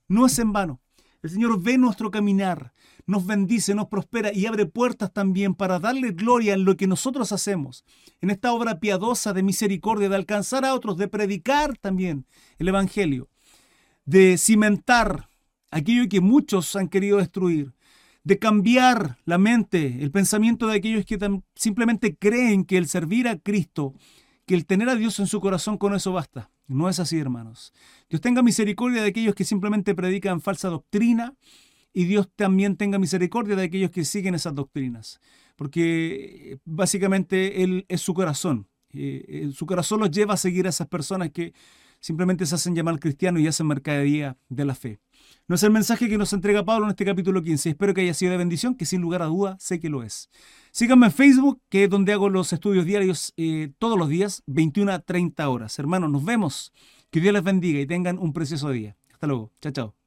No es en vano. El Señor ve nuestro caminar, nos bendice, nos prospera y abre puertas también para darle gloria en lo que nosotros hacemos, en esta obra piadosa de misericordia, de alcanzar a otros, de predicar también el Evangelio, de cimentar aquello que muchos han querido destruir, de cambiar la mente, el pensamiento de aquellos que simplemente creen que el servir a Cristo, que el tener a Dios en su corazón con eso basta. No es así, hermanos. Dios tenga misericordia de aquellos que simplemente predican falsa doctrina y Dios también tenga misericordia de aquellos que siguen esas doctrinas, porque eh, básicamente Él es su corazón. Eh, su corazón los lleva a seguir a esas personas que simplemente se hacen llamar cristianos y hacen mercadería de la fe. No es el mensaje que nos entrega Pablo en este capítulo 15. Espero que haya sido de bendición, que sin lugar a duda sé que lo es. Síganme en Facebook, que es donde hago los estudios diarios eh, todos los días, 21 a 30 horas. Hermanos, nos vemos. Que Dios les bendiga y tengan un precioso día. Hasta luego. Chao, chao.